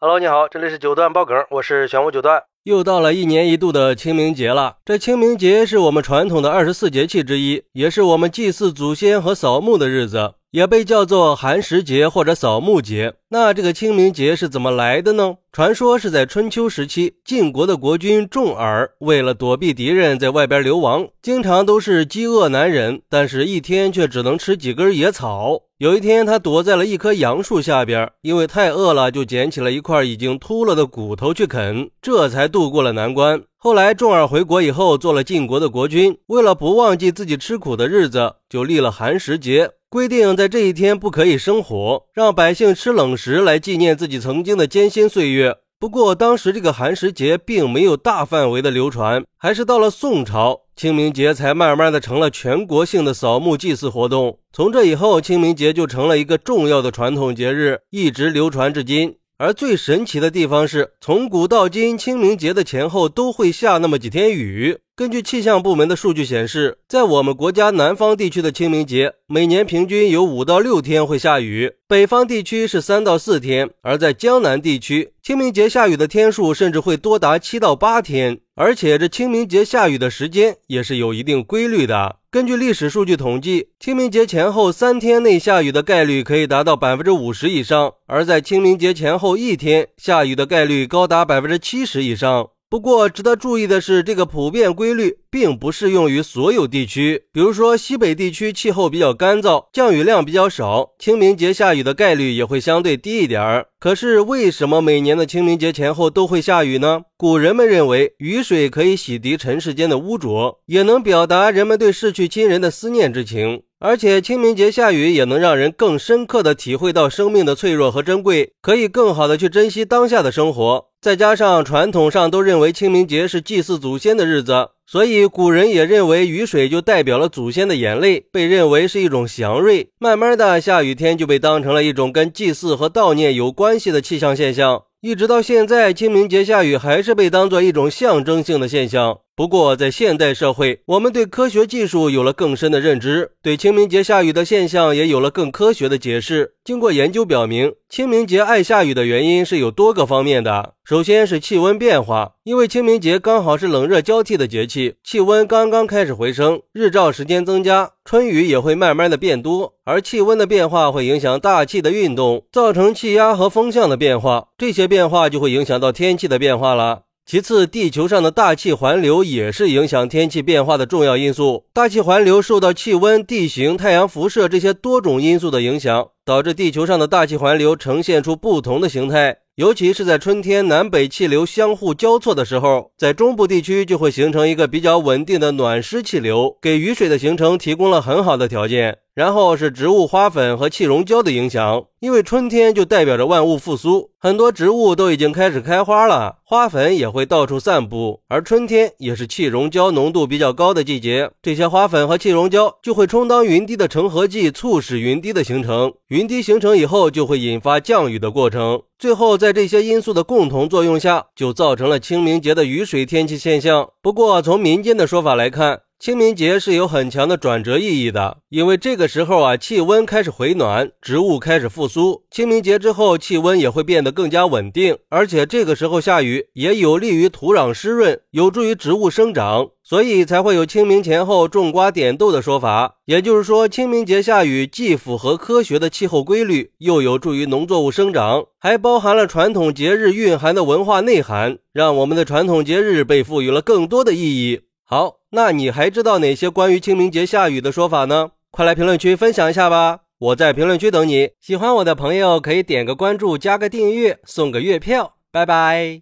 Hello，你好，这里是九段爆梗，我是玄武九段。又到了一年一度的清明节了，这清明节是我们传统的二十四节气之一，也是我们祭祀祖先和扫墓的日子，也被叫做寒食节或者扫墓节。那这个清明节是怎么来的呢？传说是在春秋时期，晋国的国君重耳为了躲避敌人，在外边流亡，经常都是饥饿难忍，但是一天却只能吃几根野草。有一天，他躲在了一棵杨树下边，因为太饿了，就捡起了一块已经秃了的骨头去啃，这才度过了难关。后来，重耳回国以后，做了晋国的国君，为了不忘记自己吃苦的日子，就立了寒食节。规定在这一天不可以生火，让百姓吃冷食来纪念自己曾经的艰辛岁月。不过，当时这个寒食节并没有大范围的流传，还是到了宋朝，清明节才慢慢的成了全国性的扫墓祭祀活动。从这以后，清明节就成了一个重要的传统节日，一直流传至今。而最神奇的地方是，从古到今，清明节的前后都会下那么几天雨。根据气象部门的数据显示，在我们国家南方地区的清明节，每年平均有五到六天会下雨；北方地区是三到四天，而在江南地区，清明节下雨的天数甚至会多达七到八天。而且这清明节下雨的时间也是有一定规律的。根据历史数据统计，清明节前后三天内下雨的概率可以达到百分之五十以上，而在清明节前后一天下雨的概率高达百分之七十以上。不过，值得注意的是，这个普遍规律并不适用于所有地区。比如说，西北地区气候比较干燥，降雨量比较少，清明节下雨的概率也会相对低一点儿。可是，为什么每年的清明节前后都会下雨呢？古人们认为，雨水可以洗涤尘世间的污浊，也能表达人们对逝去亲人的思念之情。而且，清明节下雨也能让人更深刻的体会到生命的脆弱和珍贵，可以更好的去珍惜当下的生活。再加上传统上都认为清明节是祭祀祖先的日子，所以古人也认为雨水就代表了祖先的眼泪，被认为是一种祥瑞。慢慢的，下雨天就被当成了一种跟祭祀和悼念有关系的气象现象。一直到现在，清明节下雨还是被当做一种象征性的现象。不过，在现代社会，我们对科学技术有了更深的认知，对清明节下雨的现象也有了更科学的解释。经过研究表明，清明节爱下雨的原因是有多个方面的。首先是气温变化，因为清明节刚好是冷热交替的节气，气温刚刚开始回升，日照时间增加，春雨也会慢慢的变多。而气温的变化会影响大气的运动，造成气压和风向的变化，这些变化就会影响到天气的变化了。其次，地球上的大气环流也是影响天气变化的重要因素。大气环流受到气温、地形、太阳辐射这些多种因素的影响，导致地球上的大气环流呈现出不同的形态。尤其是在春天南北气流相互交错的时候，在中部地区就会形成一个比较稳定的暖湿气流，给雨水的形成提供了很好的条件。然后是植物花粉和气溶胶的影响，因为春天就代表着万物复苏，很多植物都已经开始开花了，花粉也会到处散布。而春天也是气溶胶浓度比较高的季节，这些花粉和气溶胶就会充当云滴的成合剂，促使云滴的形成。云滴形成以后，就会引发降雨的过程。最后，在这些因素的共同作用下，就造成了清明节的雨水天气现象。不过，从民间的说法来看，清明节是有很强的转折意义的，因为这个时候啊，气温开始回暖，植物开始复苏。清明节之后，气温也会变得更加稳定，而且这个时候下雨也有利于土壤湿润，有助于植物生长，所以才会有清明前后种瓜点豆的说法。也就是说，清明节下雨既符合科学的气候规律，又有助于农作物生长，还包含了传统节日蕴含的文化内涵，让我们的传统节日被赋予了更多的意义。好。那你还知道哪些关于清明节下雨的说法呢？快来评论区分享一下吧！我在评论区等你。喜欢我的朋友可以点个关注，加个订阅，送个月票。拜拜。